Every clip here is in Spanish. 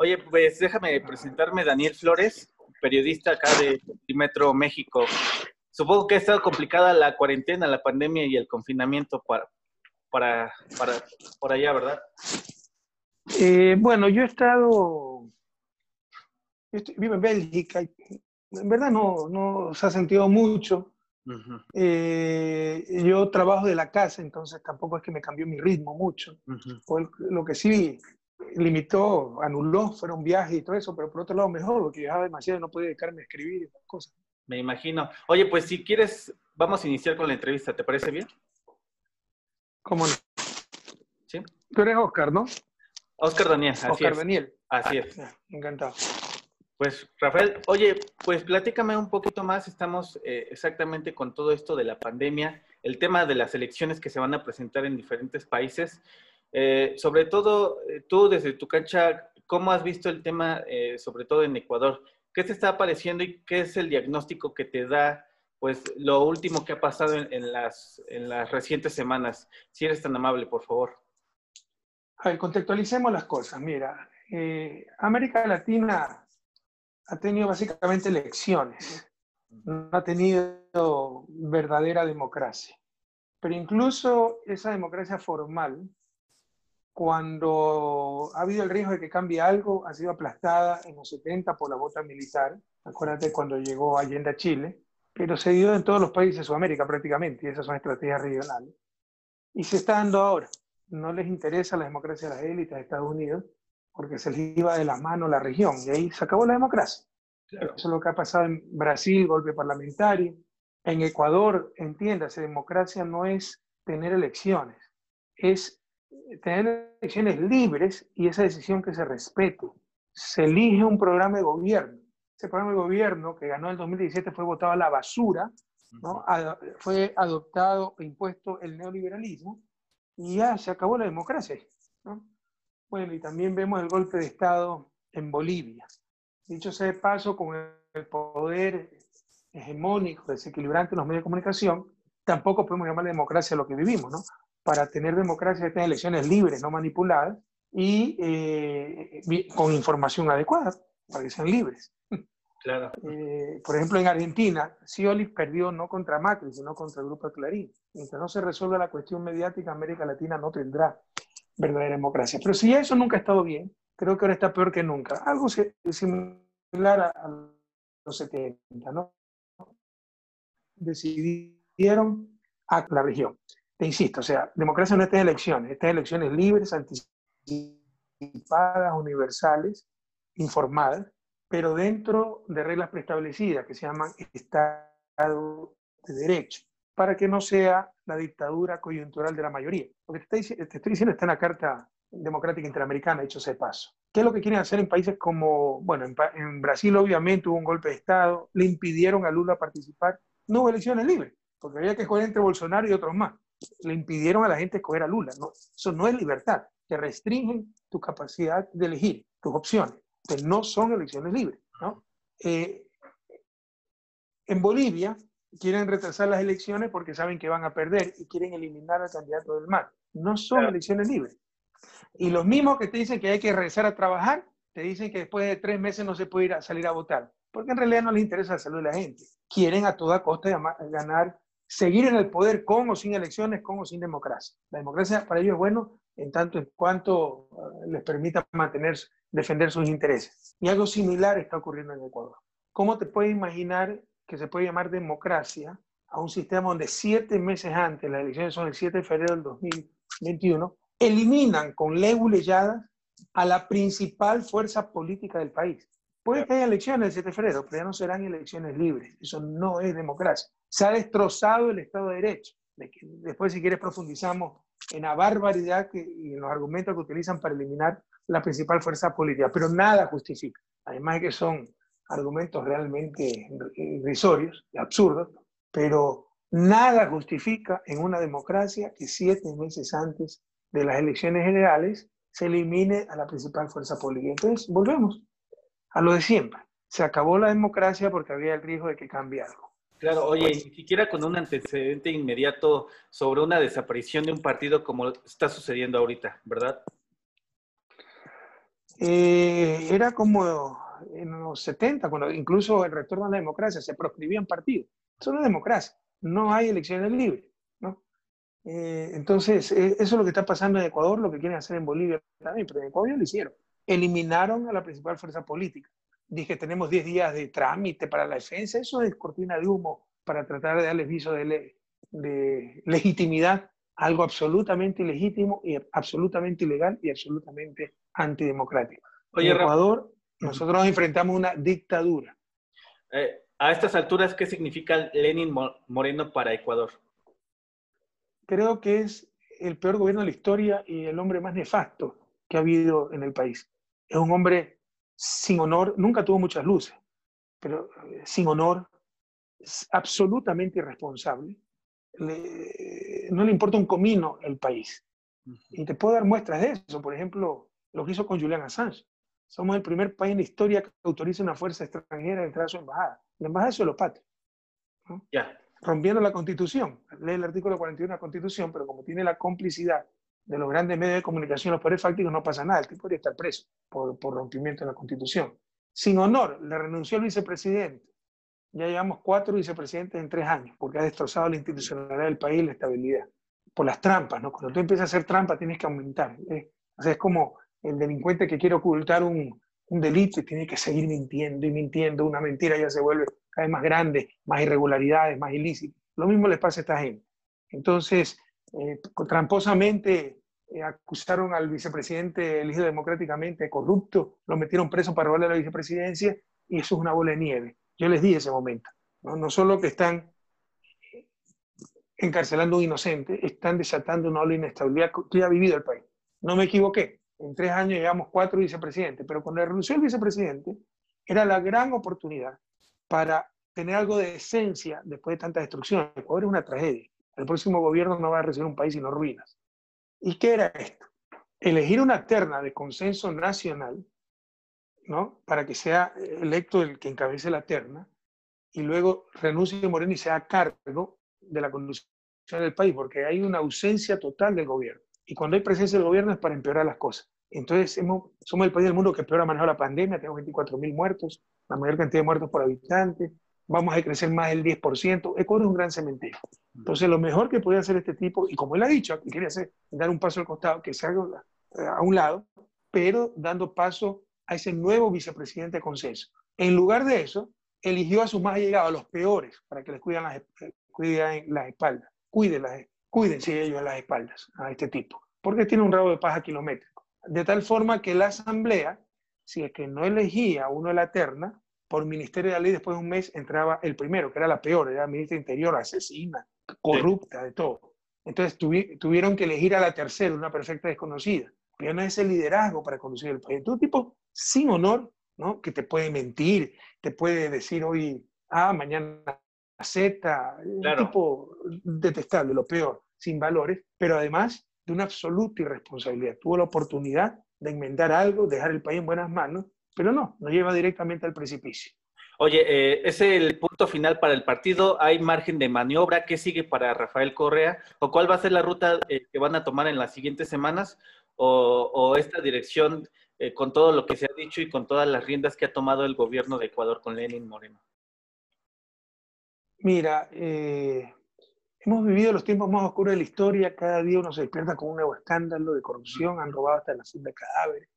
Oye, pues déjame presentarme Daniel Flores, periodista acá de Metro México. Supongo que ha estado complicada la cuarentena, la pandemia y el confinamiento para, para, para por allá, ¿verdad? Eh, bueno, yo he estado, vivo en Bélgica, y en verdad no, no se ha sentido mucho. Eh, yo trabajo de la casa, entonces tampoco es que me cambió mi ritmo mucho. lo que sí limitó, anuló, fueron viajes y todo eso, pero por otro lado mejor, porque viajaba demasiado y no podía dedicarme a escribir y esas cosas. Me imagino. Oye, pues si quieres, vamos a iniciar con la entrevista, ¿te parece bien? ¿Cómo no? ¿Sí? Tú eres Oscar, ¿no? Oscar Daniel, así Oscar Daniel. Así es. Encantado. Pues Rafael, oye, pues platícame un poquito más, estamos eh, exactamente con todo esto de la pandemia, el tema de las elecciones que se van a presentar en diferentes países. Eh, sobre todo, eh, tú desde tu cancha, ¿cómo has visto el tema, sobre todo en Ecuador? ¿Qué te está apareciendo y qué es el diagnóstico que te da, pues, lo último que ha pasado en, las, en las recientes semanas? Si eres tan amable, por favor. A ver, contextualicemos las cosas. Mira, América Latina ha tenido básicamente elecciones, no ha tenido verdadera democracia. Pero incluso esa democracia formal, cuando ha habido el riesgo de que cambie algo, ha sido aplastada en los 70 por la bota militar. Acuérdate cuando llegó Allende a Chile, pero se dio en todos los países de Sudamérica prácticamente, y esas son estrategias regionales. Y se está dando ahora. No les interesa la democracia de las élites de Estados Unidos, porque se les iba de la mano la región y ahí se acabó la democracia. Eso es lo que ha pasado en Brasil, golpe parlamentario. En Ecuador, entiéndase, democracia no es tener elecciones, es tener elecciones libres y esa decisión que se respete. Se elige un programa de gobierno. Ese programa de gobierno que ganó en el 2017 fue votado a la basura, ¿no? fue adoptado e impuesto el neoliberalismo y ya se acabó la democracia. ¿no? Bueno, y también vemos el golpe de Estado en Bolivia. Dicho sea de paso, con el poder hegemónico, desequilibrante en los medios de comunicación, tampoco podemos llamar democracia lo que vivimos, ¿no? Para tener democracia hay que tener elecciones libres, no manipuladas, y eh, con información adecuada, para que sean libres. Claro. Eh, por ejemplo, en Argentina, Scioli perdió no contra Macri, sino contra el Grupo Clarín. Mientras no se resuelva la cuestión mediática, América Latina no tendrá verdadera democracia. Pero si eso nunca ha estado bien, creo que ahora está peor que nunca. Algo similar a los 70, ¿no? Decidieron a la región. Te insisto, o sea, democracia no está en elecciones, está en elecciones libres, anticipadas, universales, informadas, pero dentro de reglas preestablecidas que se llaman Estado de Derecho, para que no sea la dictadura coyuntural de la mayoría. Lo que te, te estoy diciendo está en la Carta democrática interamericana, hecho ese paso. ¿Qué es lo que quieren hacer en países como, bueno, en, Brasil obviamente hubo un golpe de Estado, le impidieron a Lula participar, no hubo elecciones libres, porque había que escoger entre Bolsonaro y otros más. Le impidieron a la gente escoger a Lula. No, eso no es libertad, te restringen tu capacidad de elegir, tus opciones, que no son elecciones libres. ¿no? Eh, en Bolivia quieren retrasar las elecciones porque saben que van a perder y quieren eliminar al candidato del MAR. No son elecciones libres. Y los mismos que te dicen que hay que regresar a trabajar, te dicen que después de tres meses no se puede ir a salir a votar, porque en realidad no les interesa la salud de la gente. Quieren a toda costa ganar, seguir en el poder con o sin elecciones, con o sin democracia. La democracia para ellos es bueno en tanto en cuanto eh, les permita mantener, defender sus intereses. Y algo similar está ocurriendo en Ecuador. ¿Cómo te puedes imaginar que se puede llamar democracia a un sistema donde siete meses antes, las elecciones son el 7 de febrero del 2021, eliminan con ley a la principal fuerza política del país. Puede que haya elecciones el 7 de febrero, pero ya no serán elecciones libres. Eso no es democracia. Se ha destrozado el Estado de Derecho. Después, si quieres, profundizamos en la barbaridad y en los argumentos que utilizan para eliminar la principal fuerza política. Pero nada justifica. Además de que son argumentos realmente irrisorios, absurdos, pero nada justifica en una democracia que siete meses antes de las elecciones generales se elimine a la principal fuerza política. Entonces, volvemos a lo de siempre. Se acabó la democracia porque había el riesgo de que cambie algo. Claro, oye, ni siquiera con un antecedente inmediato sobre una desaparición de un partido como está sucediendo ahorita, ¿verdad? Eh, era como en los 70, cuando incluso el retorno a la democracia se proscribían partidos. Eso no es democracia, no hay elecciones libres. ¿no? Eh, entonces, eh, eso es lo que está pasando en Ecuador, lo que quieren hacer en Bolivia también, pero en Ecuador ya lo hicieron. Eliminaron a la principal fuerza política. Dije, tenemos 10 días de trámite para la defensa, eso es cortina de humo para tratar de darles viso de, de legitimidad algo absolutamente ilegítimo y absolutamente ilegal y absolutamente antidemocrático. Oye, en Ecuador, nosotros nos enfrentamos a una dictadura. Eh, a estas alturas, ¿qué significa Lenin Moreno para Ecuador? Creo que es el peor gobierno de la historia y el hombre más nefasto que ha habido en el país. Es un hombre sin honor, nunca tuvo muchas luces, pero eh, sin honor, absolutamente irresponsable, no le importa un comino el país. Y te puedo dar muestras de eso. Por ejemplo, lo que hizo con Julian Assange. Somos el primer país en la historia que autoriza una fuerza extranjera a entrar a su embajada. La embajada es solo patria. Ya. Rompiendo la constitución. Lee el artículo 41 de la constitución, pero como tiene la complicidad de los grandes medios de comunicación, los poderes fácticos, no pasa nada. El tipo podría estar preso por, por rompimiento de la constitución. Sin honor, le renunció el vicepresidente ya llevamos cuatro vicepresidentes en tres años, porque ha destrozado la institucionalidad del país y la estabilidad. Por las trampas, ¿no? Cuando tú empiezas a hacer trampa tienes que aumentar. ¿eh? O sea, es como el delincuente que quiere ocultar un, un delito y tiene que seguir mintiendo y mintiendo. Una mentira ya se vuelve cada vez más grande, más irregularidades, más ilícitas. Lo mismo les pasa a esta gente. Entonces, eh, tramposamente eh, acusaron al vicepresidente elegido democráticamente de corrupto, lo metieron preso para robarle la vicepresidencia y eso es una bola de nieve. Yo les di ese momento. No, solo que están encarcelando a un inocente, están desatando una ola de inestabilidad que ha vivido el país. No me equivoqué. En tres años llevamos cuatro vicepresidentes, pero cuando renunció el vicepresidente, era la gran oportunidad para tener algo de esencia después de tanta destrucción. Ecuador es una tragedia. El próximo gobierno no va a recibir un país sino ruinas. ¿Y qué era esto? Elegir una terna de consenso nacional ¿no? Para que sea electo el que encabece la terna y luego renuncie Moreno y sea cargo de la conducción del país, porque hay una ausencia total del gobierno. Y cuando hay presencia del gobierno es para empeorar las cosas. Entonces, somos el país del mundo que peor ha manejado la pandemia, tenemos 24.000 muertos, la mayor cantidad de muertos por habitante, vamos a crecer más del 10%. Ecuador es un gran cementerio. Entonces, lo mejor que puede hacer este tipo, y como él ha dicho, que quiere hacer, dar un paso al costado, que se haga a un lado, pero dando paso a ese nuevo vicepresidente de consenso. En lugar de eso, eligió a sus más allegados, a los peores, para que les cuiden las, cuiden las espaldas. Cuídenlas, cuídense ellos las espaldas a este tipo, porque tiene un rabo de paja kilométrico. De tal forma que la Asamblea, si es que no elegía uno de la terna, por Ministerio de la Ley, después de un mes entraba el primero, que era la peor, era la ministra Interior, asesina, corrupta, de todo. Entonces tuvieron que elegir a la tercera, una perfecta desconocida. Pero no es el liderazgo para conducir el país. Todo tipo sin honor, ¿no? Que te puede mentir, te puede decir hoy A, mañana Z, un tipo detestable, lo peor, sin valores, pero además de una absoluta irresponsabilidad. Tuvo la oportunidad de enmendar algo, dejar el país en buenas manos, pero no, nos lleva directamente al precipicio. Oye, eh, ¿es el punto final para el partido? ¿Hay margen de maniobra? ¿Qué sigue para Rafael Correa? ¿O cuál va a ser la ruta eh, que van a tomar en las siguientes semanas? ¿O, o esta dirección eh, con todo lo que se ha dicho y con todas las riendas que ha tomado el gobierno de Ecuador con Lenin Moreno? Mira, eh, hemos vivido los tiempos más oscuros de la historia, cada día uno se despierta con un nuevo escándalo de corrupción, han robado hasta la de cadáveres.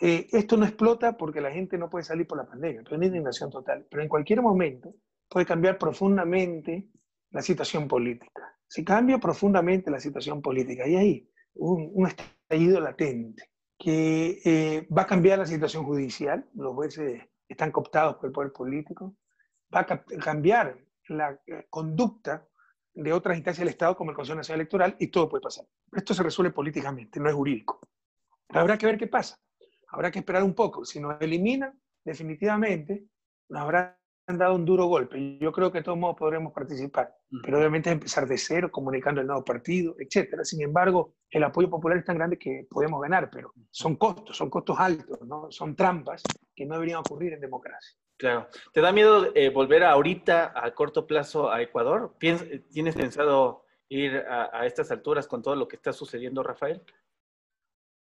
Eh, esto no explota porque la gente no puede salir por la pandemia, es una indignación total, pero en cualquier momento puede cambiar profundamente la situación política. Se cambia profundamente la situación política y ahí un, un estallido latente que eh, va a cambiar la situación judicial, los jueces están cooptados por el poder político, va a cambiar la conducta de otras instancias del Estado como el Consejo Nacional Electoral y todo puede pasar. Esto se resuelve políticamente, no es jurídico. Habrá que ver qué pasa. Habrá que esperar un poco. Si nos eliminan, definitivamente nos habrá han dado un duro golpe. Yo creo que de todos modos podremos participar, pero obviamente es empezar de cero, comunicando el nuevo partido, etc. Sin embargo, el apoyo popular es tan grande que podemos ganar, pero son costos, son costos altos, ¿no? son trampas que no deberían ocurrir en democracia. Claro. ¿Te da miedo eh, volver ahorita a corto plazo a Ecuador? ¿Tienes pensado ir a, a estas alturas con todo lo que está sucediendo, Rafael?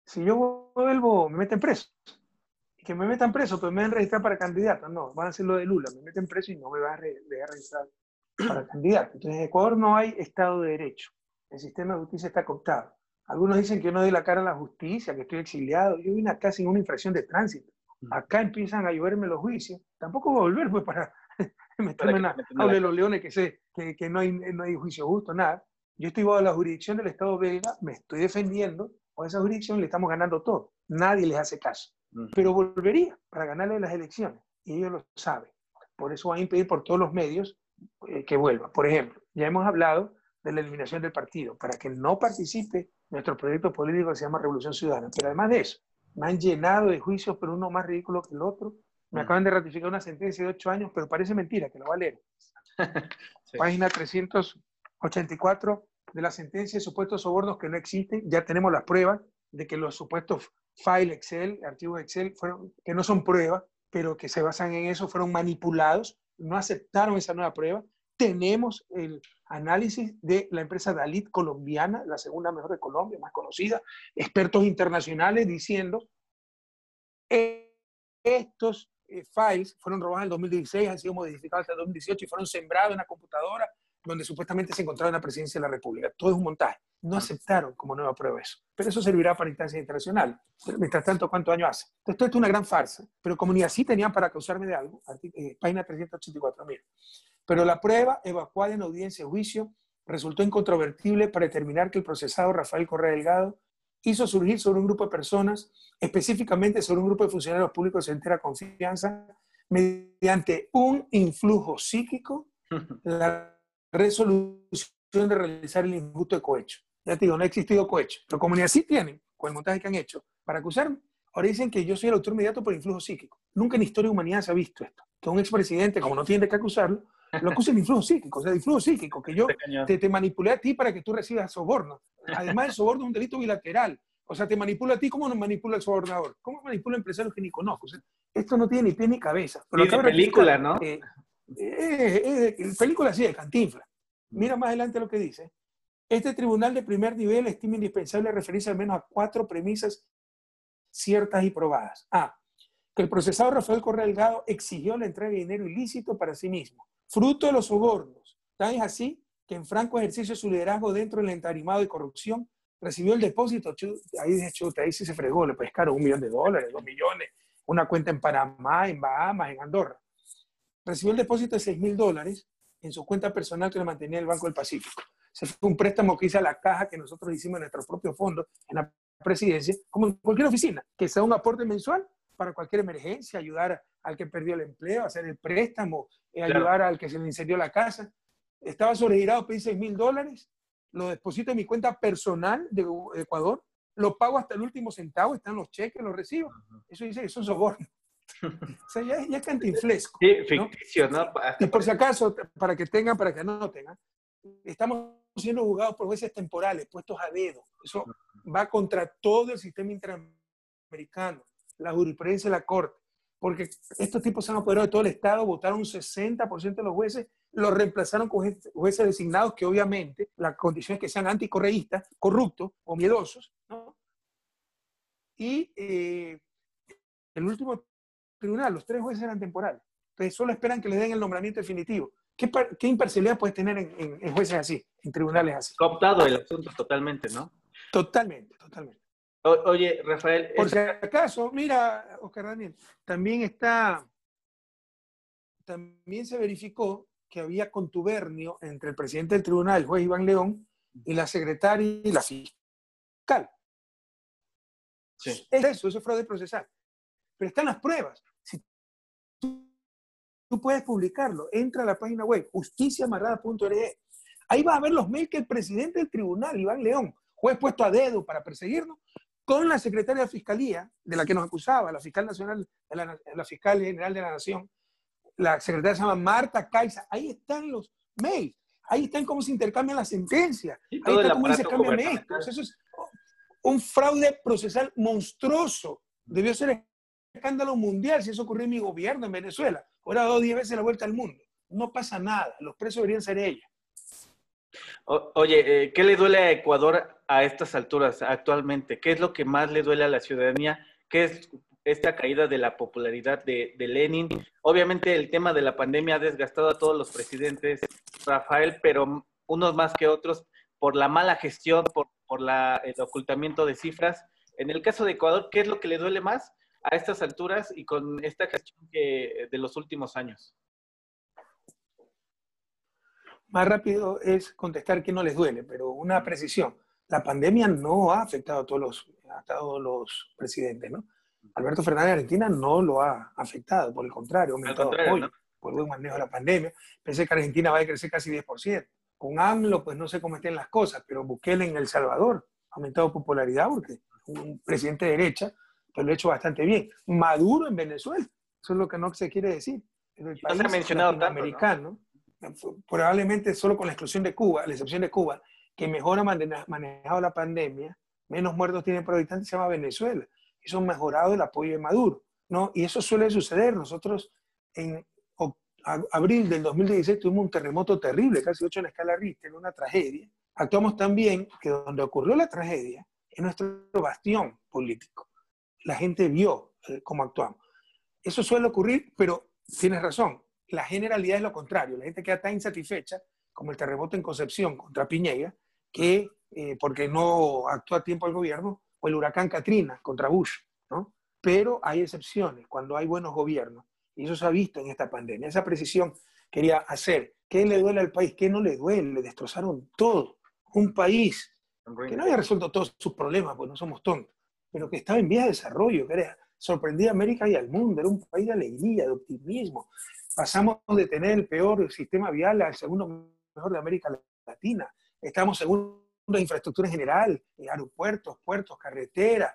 Si yo vuelvo, me meten preso. Que me metan preso, pues me van a registrar para candidato. No, van a hacer lo de Lula, me meten preso y no me van a registrar para candidato. Entonces, en Ecuador no hay Estado de Derecho. El sistema de justicia está cooptado. Algunos dicen que yo no doy la cara a la justicia, que estoy exiliado. Yo vine acá sin una infracción de tránsito. Mm. Acá empiezan a lloverme los juicios. Tampoco voy a volver pues, para meterme en la de los leones que sé que, que no, hay, no hay juicio justo, nada. Yo estoy bajo la jurisdicción del Estado belga, me estoy defendiendo, con esa jurisdicción le estamos ganando todo. Nadie les hace caso. Pero volvería para ganarle las elecciones. Y ellos lo saben. Por eso van a impedir por todos los medios eh, que vuelva. Por ejemplo, ya hemos hablado de la eliminación del partido, para que no participe nuestro proyecto político que se llama Revolución Ciudadana. Pero además de eso, me han llenado de juicios, pero uno más ridículo que el otro. Me acaban de ratificar una sentencia de ocho años, pero parece mentira, que lo va a leer. Página 384 de la sentencia de supuestos sobornos que no existen. Ya tenemos las pruebas de que los supuestos file Excel, archivos Excel, fueron, que no son pruebas, pero que se basan en eso, fueron manipulados, no aceptaron esa nueva prueba tenemos el análisis de la empresa Dalit colombiana, la segunda mejor de Colombia, más conocida, expertos internacionales diciendo, estos eh, files fueron robados en el 2016, han sido modificados hasta el 2018 y fueron sembrados en una computadora donde supuestamente se encontraba en la presidencia de la República. Todo es un montaje. No aceptaron como nueva prueba eso. Pero eso servirá para instancias internacionales. Mientras tanto, ¿cuántos años hace? Entonces, esto es una gran farsa. Pero como ni así tenían para acusarme de algo, eh, página 384, mira. Pero la prueba evacuada en audiencia de juicio resultó incontrovertible para determinar que el procesado Rafael Correa Delgado hizo surgir sobre un grupo de personas, específicamente sobre un grupo de funcionarios públicos de entera confianza, mediante un influjo psíquico, la resolución de realizar el injusto de cohecho. Ya te digo, no ha existido cohecho, pero como ni así tienen, con el montaje que han hecho, para acusarme, ahora dicen que yo soy el autor inmediato por influjo psíquico. Nunca en la historia de humanidad se ha visto esto. Que un expresidente, como no tiene de qué acusarlo, lo acusan de influjo psíquico, o sea, de influjo psíquico, que yo te, te manipulé a ti para que tú recibas soborno. Además, el soborno es un delito bilateral. O sea, te manipula a ti, ¿cómo nos manipula el sobornador? ¿Cómo manipula empresarios que ni conozco? esto no tiene ni pie ni cabeza. Pero y película, ¿no? Eh, eh, película sí, de Cantinfla. Mira más adelante lo que dice. Este tribunal de primer nivel estima indispensable referirse al menos a cuatro premisas ciertas y probadas. A. Que el procesador Rafael Correa Delgado exigió la entrega de dinero ilícito para sí mismo fruto de los sobornos. Tan es así que en franco ejercicio de su liderazgo dentro del entarimado de corrupción, recibió el depósito, ahí chuta, ahí sí se fregó, le pescaron un millón de dólares, dos millones, una cuenta en Panamá, en Bahamas, en Andorra. Recibió el depósito de seis mil dólares en su cuenta personal que le mantenía el Banco del Pacífico. Se fue un préstamo que hizo a la caja que nosotros hicimos en nuestro propio fondo, en la presidencia, como en cualquier oficina, que sea un aporte mensual para cualquier emergencia, ayudar al que perdió el empleo, hacer el préstamo, eh, ayudar al que se le incendió la casa. Estaba sobregirado, pedí 6 mil dólares, lo deposito en mi cuenta personal de Ecuador, lo pago hasta el último centavo, están los cheques, los recibo. Eso dice que son sobornos. O sea, ya, ya es cantinflesco. Sí, ficticio, ¿no? Y por si acaso, para que tengan, para que no tengan, estamos siendo juzgados por jueces temporales, puestos a dedo. Eso va contra todo el sistema interamericano la jurisprudencia de la Corte, porque estos tipos se han apoderado de todo el Estado, votaron un 60% de los jueces, los reemplazaron con jueces designados que obviamente la condición es que sean anticorreístas, corruptos o miedosos, ¿no? Y eh, el último tribunal, los tres jueces eran temporales. Entonces solo esperan que les den el nombramiento definitivo. ¿Qué, qué imparcialidad puedes tener en, en, jueces así, en tribunales así? Cooptado el asunto totalmente, ¿no? Totalmente, totalmente oye, Rafael. Por si acaso, mira, Oscar Daniel, también está, también se verificó que había contubernio entre el presidente del tribunal, el juez Iván León, y la secretaria y la fiscal. Sí. Es eso, eso es fraude procesal. Pero están las pruebas. Tú, puedes publicarlo, entra a la página web justiciamarrada.org. Ahí vas a ver los mails que el presidente del tribunal, Iván León, juez puesto a dedo para perseguirnos, con la secretaria de Fiscalía, de la que nos acusaba, la fiscal nacional, la, fiscal general de la Nación, la secretaria se llama Marta Caiza, ahí están los mails, ahí están cómo se intercambian las sentencias, ahí está cómo se cambian esto. Eso es un fraude procesal monstruoso. Debió ser escándalo mundial si eso ocurrió en mi gobierno en Venezuela. Ahora dado 10 veces la vuelta al mundo. No pasa nada, los presos deberían ser ella. oye, eh, ¿qué le duele a Ecuador a estas alturas actualmente? ¿Qué es lo que más le duele a la ciudadanía? ¿Qué es esta caída de la popularidad de, Lenin? Obviamente el tema de la pandemia ha desgastado a todos los presidentes, Rafael, pero unos más que otros por la mala gestión, por, por la, el ocultamiento de cifras. En el caso de Ecuador, ¿qué es lo que le duele más a estas alturas y con esta gestión que, de los últimos años? Más rápido es contestar que no les duele, pero una precisión. La pandemia no ha afectado a todos los, a todos los presidentes, ¿no? Alberto Fernández de Argentina no lo ha afectado, por el contrario, ha aumentado apoyo por buen manejo de la pandemia. Pensé que Argentina va a crecer casi 10%. Con AMLO, pues no sé cómo estén las cosas, pero Bukele en El Salvador ha aumentado popularidad porque un presidente de derecha, pues lo ha hecho bastante bien. Maduro en Venezuela, eso es lo que no se quiere decir. no se ha mencionado tanto, probablemente solo con la exclusión de Cuba, la excepción de Cuba, que mejor ha manejado la pandemia, menos muertos tiene por habitante, se llama Venezuela. Eso ha mejorado el apoyo de Maduro. ¿no? Y eso suele suceder. Nosotros en abril del 2016 tuvimos un terremoto terrible, casi 8 en la escala Richter, una tragedia. Actuamos también que donde ocurrió la tragedia es nuestro bastión político. La gente vio eh, cómo actuamos. Eso suele ocurrir, pero tienes razón, la generalidad es lo contrario. La gente queda tan insatisfecha, como el terremoto en Concepción contra Piñera, que eh, porque no actúa a tiempo el gobierno, o el huracán Katrina contra Bush, ¿no? Pero hay excepciones cuando hay buenos gobiernos y eso se ha visto en esta pandemia. Esa precisión quería hacer. ¿Qué le duele al país? ¿Qué no le duele? Le destrozaron todo. Un país que no había resuelto todos sus problemas, pues no somos tontos, pero que estaba en vía de desarrollo, que era sorprendía a América y al mundo, era un país de alegría, de optimismo. Pasamos de tener el peor sistema vial al segundo mejor de América Latina. Estamos segundo en infraestructura en general, aeropuertos, puertos, carreteras,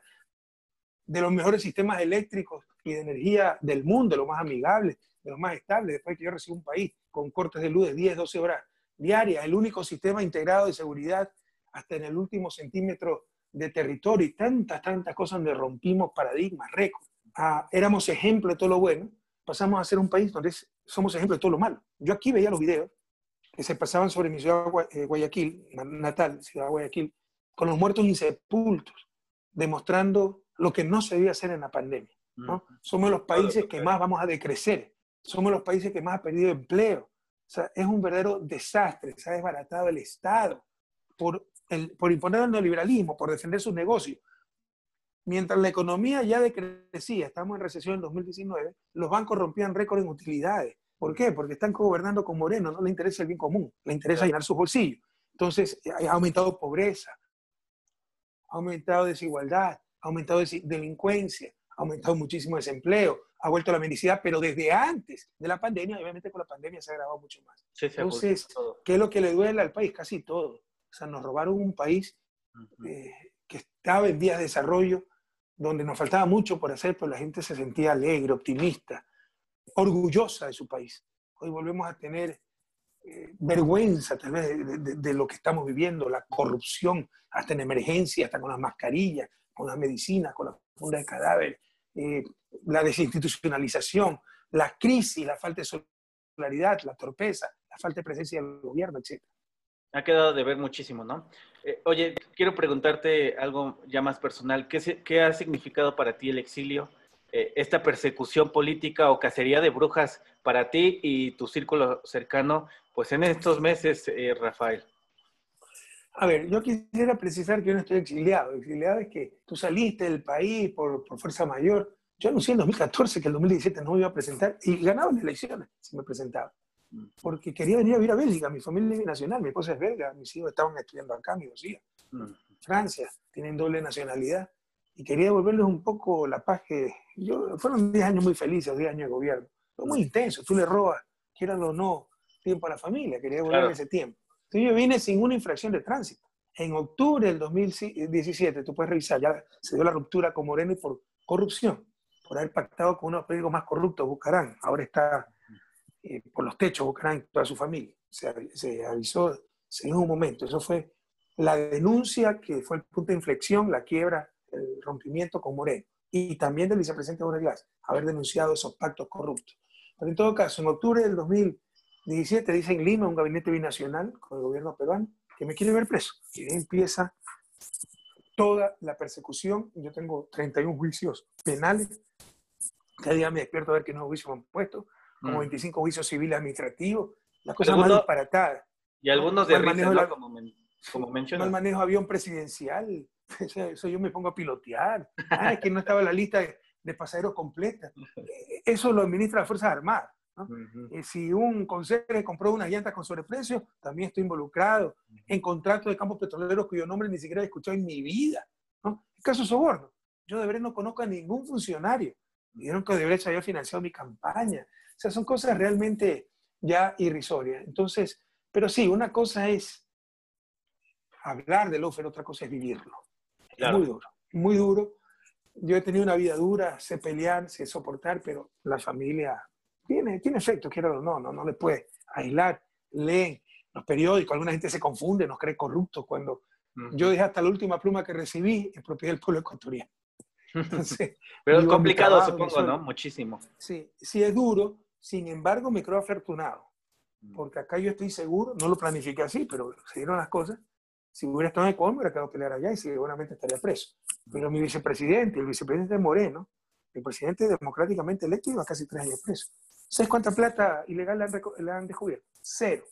de los mejores sistemas eléctricos y de energía del mundo, de los más amigables, de los más estables. Después que yo recibo un país con cortes de luz de 10, 12 horas diarias, el único sistema integrado de seguridad hasta en el último centímetro de territorio y tantas, tantas cosas donde rompimos paradigmas, récords. Ah, éramos ejemplo de todo lo bueno, pasamos a ser un país donde somos ejemplo de todo lo malo. Yo aquí veía los videos que se pasaban sobre mi ciudad eh, Guayaquil, natal, ciudad Guayaquil, con los muertos insepultos, demostrando lo que no se debía hacer en la pandemia. ¿no? Somos los países que más vamos a decrecer, somos los países que más ha perdido empleo. O sea, es un verdadero desastre, se ha desbaratado el Estado por, el, por imponer el neoliberalismo, por defender sus negocios. Mientras la economía ya decrecía, estamos en recesión en 2019, los bancos rompían récord en utilidades. ¿Por qué? Porque están gobernando con Moreno, no le interesa el bien común, le interesa llenar sus bolsillos. Entonces, ha aumentado pobreza, ha aumentado desigualdad, ha aumentado delincuencia, ha aumentado muchísimo desempleo, ha vuelto la mendicidad, pero desde antes de la pandemia, obviamente con la pandemia se ha agravado mucho más. Entonces, ¿qué es lo que le duele al país? Casi todo. O sea, nos robaron un país eh, que estaba en vías de desarrollo, donde nos faltaba mucho por hacer, pero la gente se sentía alegre, optimista, orgullosa de su país. Hoy volvemos a tener eh, vergüenza tal vez de, de, lo que estamos viviendo, la corrupción, hasta en emergencia, hasta con las mascarillas, con las medicinas, con la funda de cadáver, eh, la desinstitucionalización, la crisis, la falta de solidaridad, la torpeza, la falta de presencia del gobierno, etc. Ha quedado de ver muchísimo, ¿no? Eh, oye, quiero preguntarte algo ya más personal. ¿Qué, ¿Qué, ha significado para ti el exilio, eh, esta persecución política o cacería de brujas para ti y tu círculo cercano, pues en estos meses, Rafael? A ver, yo quisiera precisar que yo no estoy exiliado. Exiliado es que tú saliste del país por, fuerza mayor. Yo anuncié en 2014 que el 2017 no me iba a presentar y ganaba las elecciones si me presentaba. Porque quería venir a vivir a Bélgica. Mi familia es nacional, mi esposa es belga, mis hijos estaban estudiando acá, mis dos hijas. Francia, tienen doble nacionalidad. Y quería devolverles un poco la paz que yo, fueron 10 años muy felices, 10 años de gobierno. Fue muy intenso, tú le robas, quieran o no, tiempo a la familia, quería devolver ese tiempo. Entonces yo vine sin una infracción de tránsito. En octubre del 2017, tú puedes revisar, ya se dio la ruptura con Moreno y por corrupción, por haber pactado con unos políticos más corruptos, Bucarán. Ahora está eh, por los techos Bucarán y toda su familia. Se, se avisó en un momento. Eso fue la denuncia que fue el punto de inflexión, la quiebra, el rompimiento con Moreno. Y también del vicepresidente Glass, haber denunciado esos pactos corruptos. Pero en todo caso, en octubre del 2017 17 dice en Lima un gabinete binacional con el gobierno peruano que me quiere ver preso. Y ahí empieza toda la persecución. Yo tengo 31 juicios penales. Cada día me despierto a ver que no juicios han puesto, como 25 mm. juicios civiles administrativos, las cosas más disparatadas. Y algunos de risa, como, como El manejo avión presidencial. Eso yo me pongo a pilotear. Ah, es que no estaba la lista de, pasajeros completa. Eso lo administra la Fuerzas Armadas. ¿no? si un consejo compró unas llantas con sobreprecio, también estoy involucrado en contratos de campos petroleros cuyo nombre ni siquiera he escuchado en mi vida. ¿no? El caso soborno. Yo de verdad no conozco a ningún funcionario. Dijeron que Odebrecht había financiado mi campaña. O sea, son cosas realmente ya irrisorias. Entonces, pero sí, una cosa es hablar del pero otra cosa es vivirlo. Es muy duro, muy duro. Yo he tenido una vida dura, sé pelear, sé soportar, pero la familia tiene, tiene efecto, quiero no, no, no le puede aislar. Leen los periódicos, alguna gente se confunde, nos cree corruptos cuando yo dije hasta la última pluma que recibí en propiedad del pueblo ecuatoriano. pero es complicado, supongo, ¿no? Muchísimo. Sí, sí es duro, sin embargo me creo afortunado, mm. porque acá yo estoy seguro, no lo planifiqué así, pero se dieron las cosas, si hubiera estado en Ecuador, me hubiera quedado a pelear allá y seguramente estaría preso. Pero mi vicepresidente, el vicepresidente Moreno, el presidente democráticamente electo, iba casi tres años preso. ¿Sabes cuánta plata ilegal le han, descubierto? Cero.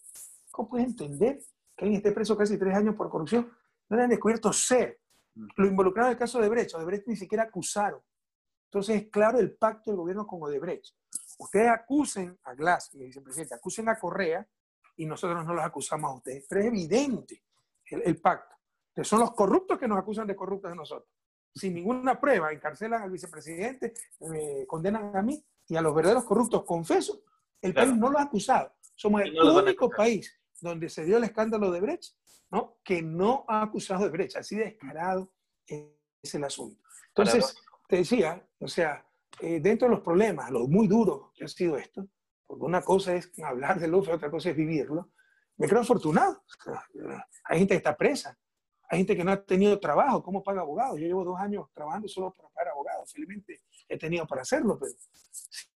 ¿Cómo puedes entender que alguien esté preso casi tres años por corrupción? No le han descubierto cero. Lo involucrado en el caso de Odebrecht, Odebrecht ni siquiera acusaron. Entonces es claro el pacto del gobierno con Odebrecht. Ustedes acusen a Glass, el vicepresidente, acusen a Correa y nosotros no los acusamos a ustedes. Pero es evidente el, pacto. Que son los corruptos que nos acusan de corruptos de nosotros. Sin ninguna prueba, encarcelan al vicepresidente, me condenan a mí y a los verdaderos corruptos, confeso, el país no lo ha acusado. Somos el único país donde se dio el escándalo de Brecht, ¿no? que no ha acusado de Brecht. Así descarado es el asunto. Entonces, te decía, o sea, eh, dentro de los problemas, lo muy duro que ha sido esto, porque una cosa es hablar de luz, otra cosa es vivirlo, me creo afortunado. hay gente que está presa, hay gente que no ha tenido trabajo, ¿cómo paga abogado? Yo llevo dos años trabajando solo para pagar abogados, felizmente he tenido para hacerlo, pero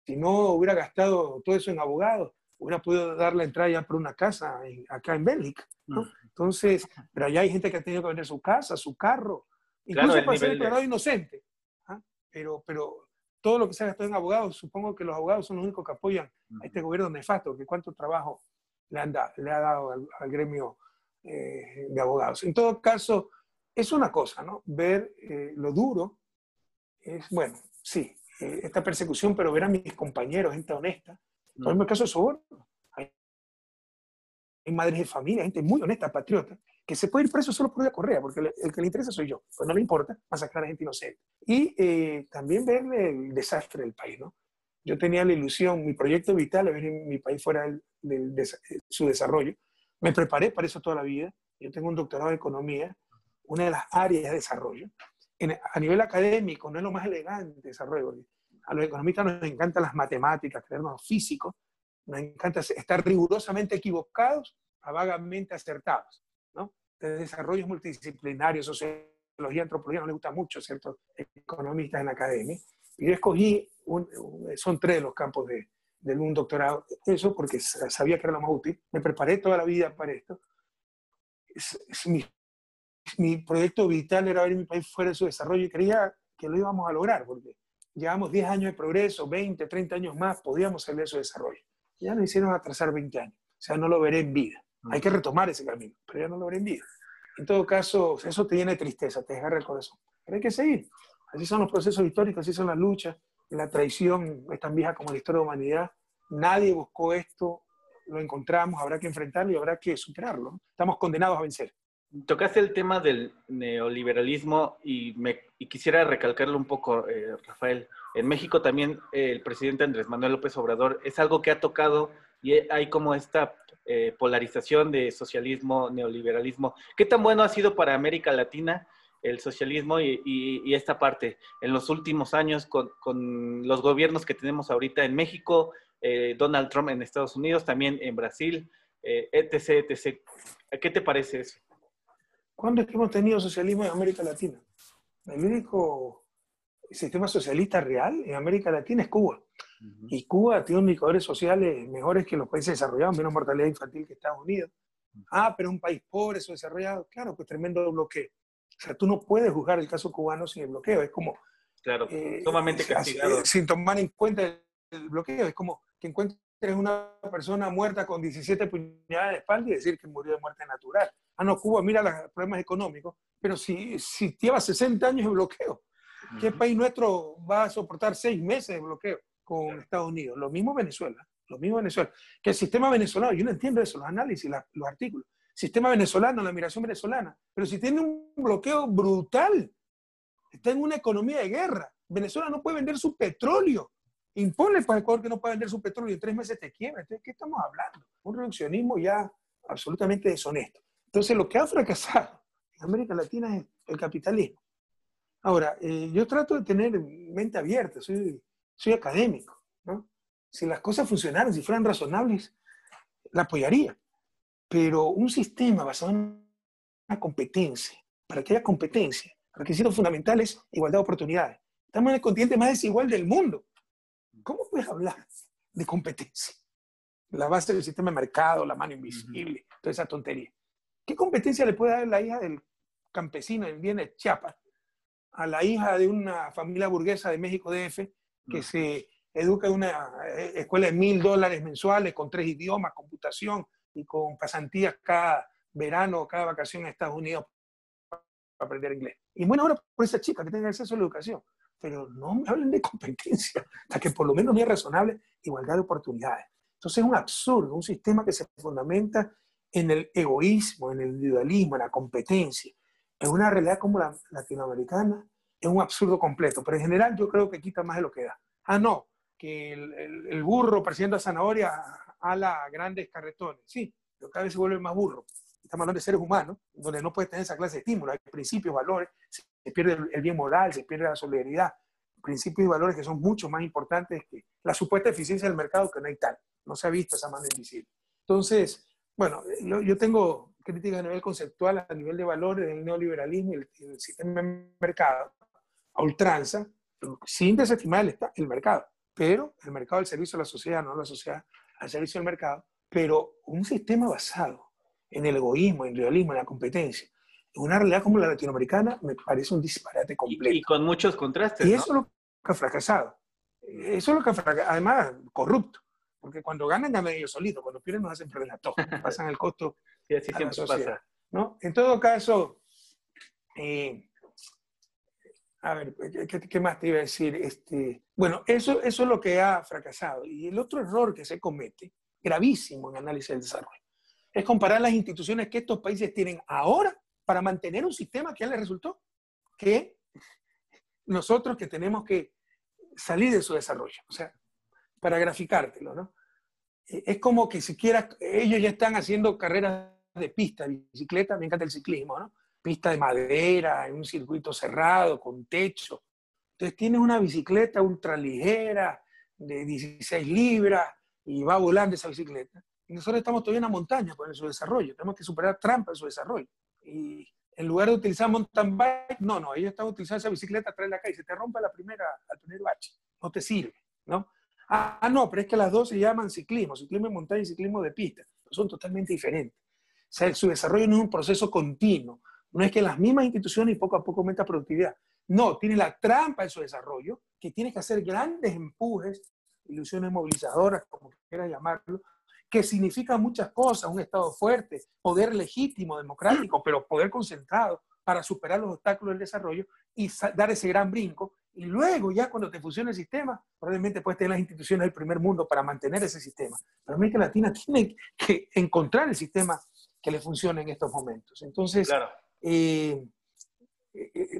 si no hubiera gastado todo eso en abogados, hubiera podido dar la entrada ya por una casa acá en Bélgica. ¿no? Entonces, pero allá hay gente que ha tenido que vender su casa, su carro, incluso para ser declarado inocente. ¿ah? Pero, pero todo lo que se ha gastado en abogados, supongo que los abogados son los únicos que apoyan a este gobierno nefasto, que cuánto trabajo le, le ha dado al, gremio eh, de abogados. En todo caso, es una cosa, ¿no? Ver eh, lo duro, es, bueno, sí, eh, esta persecución, pero ver a mis compañeros, gente honesta. Por ejemplo, el caso de Soborno. Hay, madres de familia, gente muy honesta, patriota, que se puede ir preso solo por una correa, porque el, que le interesa soy yo, pues no le importa masacrar a gente inocente. Y también ver el desastre del país, ¿no? Yo tenía la ilusión, mi proyecto vital, ver en mi país fuera de, su desarrollo. Me preparé para eso toda la vida. Yo tengo un doctorado en economía, una de las áreas de desarrollo. a nivel académico, no es lo más elegante desarrollo. A los economistas nos encantan las matemáticas, creernos físicos, nos encanta estar rigurosamente equivocados a vagamente acertados. De desarrollos multidisciplinarios, sociología, antropología, no les gusta mucho ciertos economistas en la academia. Y yo escogí, son tres los campos de, un doctorado, eso porque sabía que era lo más útil. Me preparé toda la vida para esto. mi, mi, proyecto vital era ver mi país fuera de su desarrollo y creía que lo íbamos a lograr, porque llevamos 10 años de progreso, 20, 30 años más, podíamos salir de su desarrollo. Ya nos hicieron atrasar 20 años. O sea, no lo veré en vida. Hay que retomar ese camino, pero ya no lo veré en todo caso, eso te llena de tristeza, te desgarra el corazón. Pero hay que seguir. Así son los procesos históricos, así son las luchas. La traición es tan vieja como la historia de la humanidad. Nadie buscó esto, lo encontramos, habrá que enfrentarlo y habrá que superarlo. Estamos condenados a vencer. Tocaste el tema del neoliberalismo y, me, quisiera recalcarlo un poco, eh, Rafael. En México también eh, el presidente Andrés Manuel López Obrador es algo que ha tocado y hay como esta eh, polarización de socialismo, neoliberalismo. ¿Qué tan bueno ha sido para América Latina el socialismo y, esta parte en los últimos años con, los gobiernos que tenemos ahorita en México, eh, Donald Trump en Estados Unidos, también en Brasil, eh, etc, etc. ¿Qué te parece eso? ¿Cuándo es que hemos tenido socialismo en América Latina? El único sistema socialista real en América Latina es Cuba. Y Cuba tiene indicadores sociales mejores que los países desarrollados, menos mortalidad infantil que Estados Unidos, Ah, pero un país pobre, desarrollado. Claro, pues tremendo bloqueo. O sea, tú no puedes juzgar el caso cubano sin el bloqueo. Es como... Claro, eh, sumamente castigado. Sin tomar en cuenta el, bloqueo. Es como que encuentres una persona muerta con 17 puñaladas de espalda y decir que murió de muerte natural. Ah, no, Cuba mira los problemas económicos, pero si, si lleva 60 años de bloqueo, ¿qué país nuestro va a soportar seis meses de bloqueo con Estados Unidos? Lo mismo Venezuela, lo mismo Venezuela. Que el sistema venezolano, yo no entiendo eso, los análisis, los artículos. Sistema venezolano, la migración venezolana, pero si tiene un bloqueo brutal, está en una economía de guerra. Venezuela no puede vender su petróleo. Impone para Ecuador que no puede vender su petróleo y en tres meses te quiebra. Entonces, ¿qué estamos hablando? Un reduccionismo ya absolutamente deshonesto. Entonces, lo que ha fracasado en América Latina es el capitalismo. Ahora, eh, yo trato de tener mente abierta, soy, soy académico. ¿no? Si las cosas funcionaran, si fueran razonables, la apoyaría. Pero un sistema basado en una competencia, para que haya competencia, requisitos fundamentales, igualdad de oportunidades. Estamos en el continente más desigual del mundo. ¿Cómo puedes hablar de competencia? La base del sistema de mercado, la mano invisible, toda esa tontería. ¿Qué competencia le puede dar la hija del campesino en de Chiapas a la hija de una familia burguesa de México DF que mm. se educa en una eh, escuela de mil dólares mensuales con tres idiomas, computación y con pasantías cada verano, cada vacación a Estados Unidos para aprender inglés? Y bueno, ahora por esa chica que tenga acceso a la educación. Pero no me hablen de competencia, hasta que por lo menos ni es razonable igualdad de oportunidades. Entonces es un absurdo, un sistema que se fundamenta en el egoísmo, en el individualismo, en la competencia, en una realidad como la latinoamericana, es un absurdo completo. Pero en general yo creo que quita más de lo que da. Ah, no, que el, burro persiguiendo a zanahoria a la grandes carretones. Sí, pero cada vez se vuelve más burro. Estamos hablando de seres humanos, donde no puedes tener esa clase de estímulos. Hay principios, valores, se pierde el bien moral, se pierde la solidaridad. Principios y valores que son mucho más importantes que la supuesta eficiencia del mercado, que no hay tal. No se ha visto esa mano invisible. Entonces, bueno, yo, tengo críticas a nivel conceptual, a nivel de valores del neoliberalismo y el, sistema de mercado, a ultranza, sin desestimar el, el mercado, pero el mercado al servicio de la sociedad, no la sociedad al servicio del mercado, pero un sistema basado en el egoísmo, en el realismo, en la competencia, en una realidad como la latinoamericana, me parece un disparate completo. Y, con muchos contrastes. Y eso es lo que ha fracasado. Eso es lo que ha fracasado. Además, corrupto. Porque cuando ganan, ganan ellos solitos, cuando pierden nos hacen perder la todos, pasan el costo y así a la sociedad. ¿no? En todo caso, eh, a ver, ¿qué, más te iba a decir? Este, bueno, eso, eso es lo que ha fracasado. Y el otro error que se comete, gravísimo en análisis del desarrollo, es comparar las instituciones que estos países tienen ahora para mantener un sistema que ya les resultó, que nosotros que tenemos que salir de su desarrollo. O sea, para graficártelo, ¿no? Eh, es como que siquiera ellos ya están haciendo carreras de pista, bicicleta, me encanta el ciclismo, ¿no? Pista de madera, en un circuito cerrado, con techo. Entonces tienes una bicicleta ultraligera de 16 libras y va volando esa bicicleta. Y nosotros estamos todavía en la montaña con su desarrollo, tenemos que superar trampas en su desarrollo. Y en lugar de utilizar mountain bike, no, no, ellos están utilizando esa bicicleta, trae la calle, se te rompe la primera, al primer bache, no te sirve, ¿no? Ah, no, pero es que las dos se llaman ciclismo, ciclismo de montaña y ciclismo de pista. Son totalmente diferentes. O sea, su desarrollo no es un proceso continuo. No es que las mismas instituciones poco a poco aumenta productividad. No, tiene la trampa en su desarrollo, que tiene que hacer grandes empujes, ilusiones movilizadoras, como quieras llamarlo, que significa muchas cosas, un Estado fuerte, poder legítimo, democrático, pero poder concentrado para superar los obstáculos del desarrollo y dar ese gran brinco y luego, ya cuando te funcione el sistema, probablemente puedes tener las instituciones del primer mundo para mantener ese sistema. Pero América Latina tiene que encontrar el sistema que le funcione en estos momentos. Entonces, eh, eh,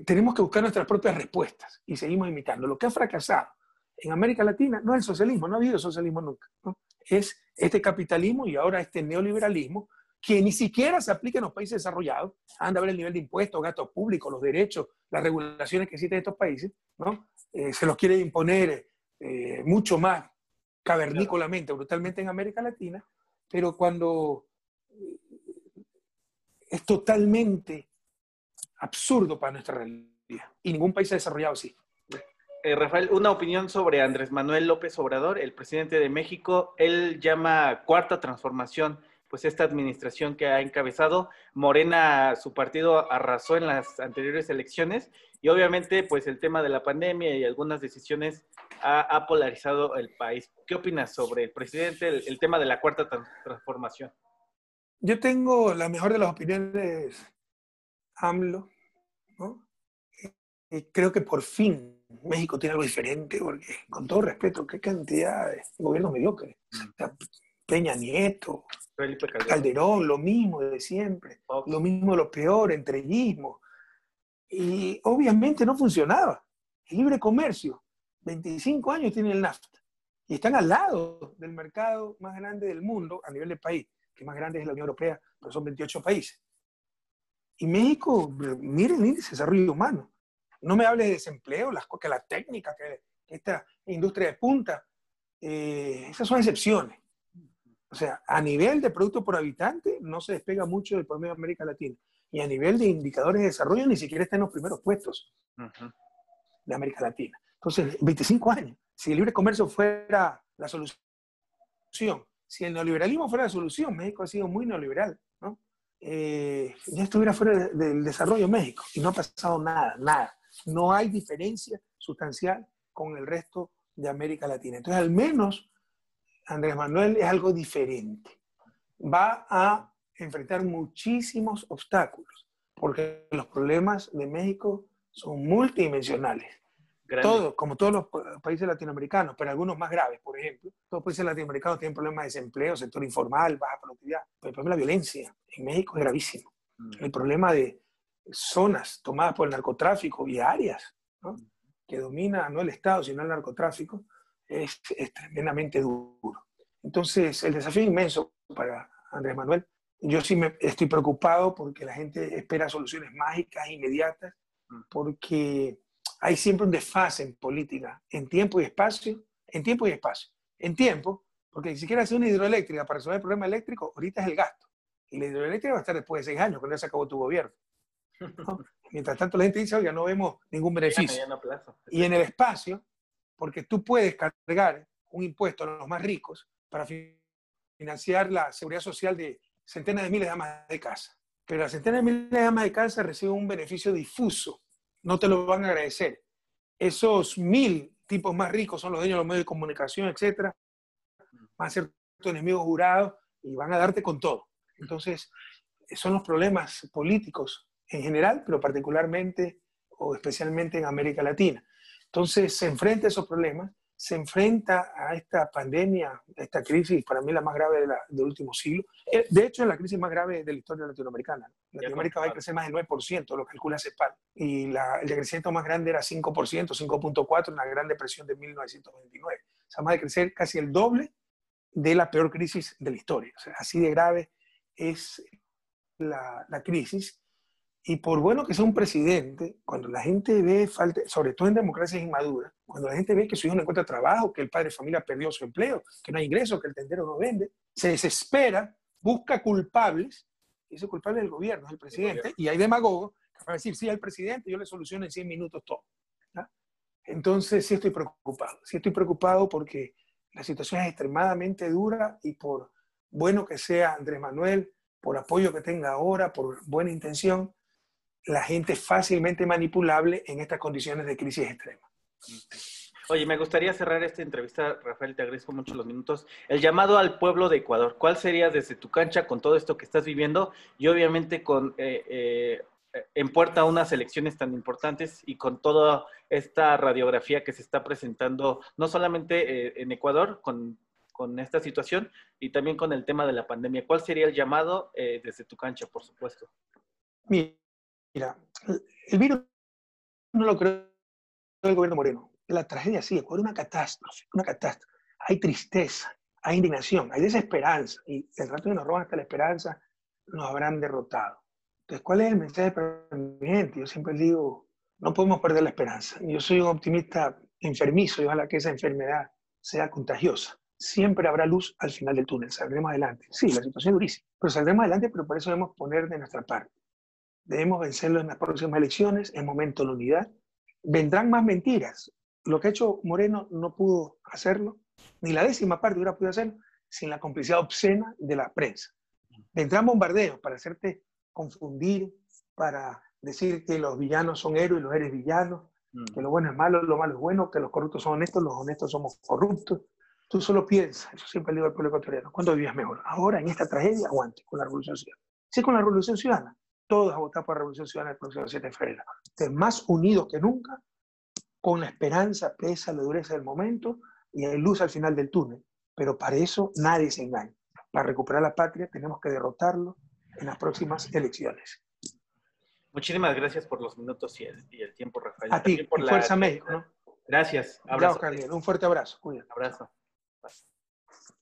tenemos que buscar nuestras propias respuestas y seguimos imitando. Lo que ha fracasado en América Latina no es el socialismo, no ha habido socialismo nunca. Es este capitalismo y ahora este neoliberalismo que ni siquiera se aplica en los países desarrollados. Anda a ver el nivel de impuestos, gastos públicos, los derechos, las regulaciones que existen en estos países, ¿no? Eh, se los quiere imponer eh, mucho más cavernícolamente, brutalmente en América Latina, pero cuando eh, es totalmente absurdo para nuestra realidad. Y ningún país desarrollado así. Rafael, una opinión sobre Andrés Manuel López Obrador, el presidente de México. Él llama cuarta transformación pues esta administración que ha encabezado. Morena, su partido arrasó en las anteriores elecciones y obviamente pues el tema de la pandemia y algunas decisiones ha, polarizado el país. ¿Qué opinas sobre el presidente, el, tema de la cuarta transformación? Yo tengo la mejor de las opiniones, AMLO, ¿no? creo que por fin México tiene algo diferente, porque con todo respeto, qué cantidad de gobiernos mediocres. Mm. Peña Nieto, Calderón. lo mismo de siempre, lo mismo lo peor, entreguismo. Y obviamente no funcionaba. El libre comercio, 25 años tiene el NAFTA, y están al lado del mercado más grande del mundo a nivel de país, que más grande es la Unión Europea, pero son 28 países. Y México, miren el índice de desarrollo humano, no me hables de desempleo, las, que la técnica, que, esta industria de punta, eh, esas son excepciones. O sea, a nivel de producto por habitante no se despega mucho del promedio de América Latina. Y a nivel de indicadores de desarrollo ni siquiera está en los primeros puestos de América Latina. Entonces, 25 años. Si el libre comercio fuera la solución, si el neoliberalismo fuera la solución, México ha sido muy neoliberal, ¿no? Eh, ya estuviera fuera del desarrollo México y no ha pasado nada, nada. No hay diferencia sustancial con el resto de América Latina. Entonces, al menos Andrés Manuel es algo diferente. Va a enfrentar muchísimos obstáculos, porque los problemas de México son multidimensionales. Todos, como todos los países latinoamericanos, pero algunos más graves, por ejemplo. Todos los países latinoamericanos tienen problemas de desempleo, sector informal, baja productividad. Pero el problema de la violencia en México es gravísimo. Mm. El problema de zonas tomadas por el narcotráfico y áreas que domina no el Estado, sino el narcotráfico, es, tremendamente duro. Entonces, el desafío inmenso para Andrés Manuel. Yo sí me estoy preocupado porque la gente espera soluciones mágicas, inmediatas, mm. porque hay siempre un desfase en política, en tiempo y espacio, en tiempo y espacio. En tiempo, porque ni siquiera hacer una hidroeléctrica para resolver el problema eléctrico, ahorita es el gasto. Y la hidroeléctrica va a estar después de seis años, cuando ya se acabó tu gobierno. Mientras tanto la gente dice, oiga, no vemos ningún beneficio. Y en el espacio, porque tú puedes cargar un impuesto a los más ricos para financiar la seguridad social de centenas de miles de amas de casa. Pero las centenas de miles de amas de casa reciben un beneficio difuso, no te lo van a agradecer. Esos mil tipos más ricos son los dueños de los medios de comunicación, etcétera, van a ser tu enemigo jurado y van a darte con todo. Entonces, son los problemas políticos en general, pero particularmente o especialmente en América Latina. Entonces se enfrenta a esos problemas, se enfrenta a esta pandemia, a esta crisis, para mí la más grave del último siglo. Eh, de hecho, es la crisis más grave de la historia latinoamericana. Latinoamérica va a crecer más del 9%, lo calcula CEPAL. Y la, el decrecimiento más grande era 5%, 5.4% en la Gran Depresión de 1929. O sea, más de crecer casi el doble de la peor crisis de la historia. O sea, así de grave es la, la crisis y por bueno que sea un presidente, cuando la gente ve, falta, sobre todo en democracias inmaduras, cuando la gente ve que su hijo no encuentra trabajo, que el padre de familia perdió su empleo, que no hay ingresos, que el tendero no vende, se desespera, busca culpables, y ese culpable es el gobierno, es el presidente, y hay demagogos que van a decir, sí, el presidente, yo le soluciono en 100 minutos todo. Entonces sí estoy preocupado, sí estoy preocupado porque la situación es extremadamente dura y por bueno que sea Andrés Manuel, por apoyo que tenga ahora, por buena intención, la gente fácilmente manipulable en estas condiciones de crisis extrema. Oye, me gustaría cerrar esta entrevista, Rafael, te agradezco mucho los minutos. El llamado al pueblo de Ecuador, ¿cuál sería desde tu cancha con todo esto que estás viviendo y obviamente con eh, eh, en puerta unas elecciones tan importantes y con toda esta radiografía que se está presentando, no solamente eh, en Ecuador con, con, esta situación y también con el tema de la pandemia? ¿Cuál sería el llamado desde tu cancha, por supuesto? Mira, Mira, el virus no lo creó el gobierno Moreno. La tragedia sí, es una catástrofe, una catástrofe. Hay tristeza, hay indignación, hay desesperanza. Y el rato que nos roban hasta la esperanza, nos habrán derrotado. Entonces, ¿cuál es el mensaje para gente? Yo siempre digo, no podemos perder la esperanza. Yo soy un optimista enfermizo y ojalá que esa enfermedad sea contagiosa. Siempre habrá luz al final del túnel, saldremos adelante. Sí, la situación es durísima, pero saldremos adelante, pero por eso debemos poner de nuestra parte. Debemos vencerlo en las próximas elecciones, en momento de unidad. Vendrán más mentiras. Lo que ha hecho Moreno no pudo hacerlo, ni la décima parte hubiera podido hacerlo, sin la complicidad obscena de la prensa. Vendrán bombardeos para hacerte confundir, para decir que los villanos son héroes y los héroes villanos, mm. que lo bueno es malo, lo malo es bueno, que los corruptos son honestos, los honestos somos corruptos. Tú solo piensas, eso siempre le digo al pueblo ecuatoriano, ¿cuándo vivías mejor? Ahora, en esta tragedia, aguante con la Revolución Ciudadana. Sí, con la Revolución Ciudadana, todos a votar por la Revolución Ciudadana el próximo 7 de febrero. más unidos que nunca, con la esperanza, pesa la dureza del momento y hay luz al final del túnel. Pero para eso nadie se engaña. Para recuperar la patria tenemos que derrotarlo en las próximas elecciones. Muchísimas gracias por los minutos y el, tiempo, Rafael. A ti, por Fuerza México. ¿no? Gracias. Abrazo. un fuerte abrazo. Abrazo.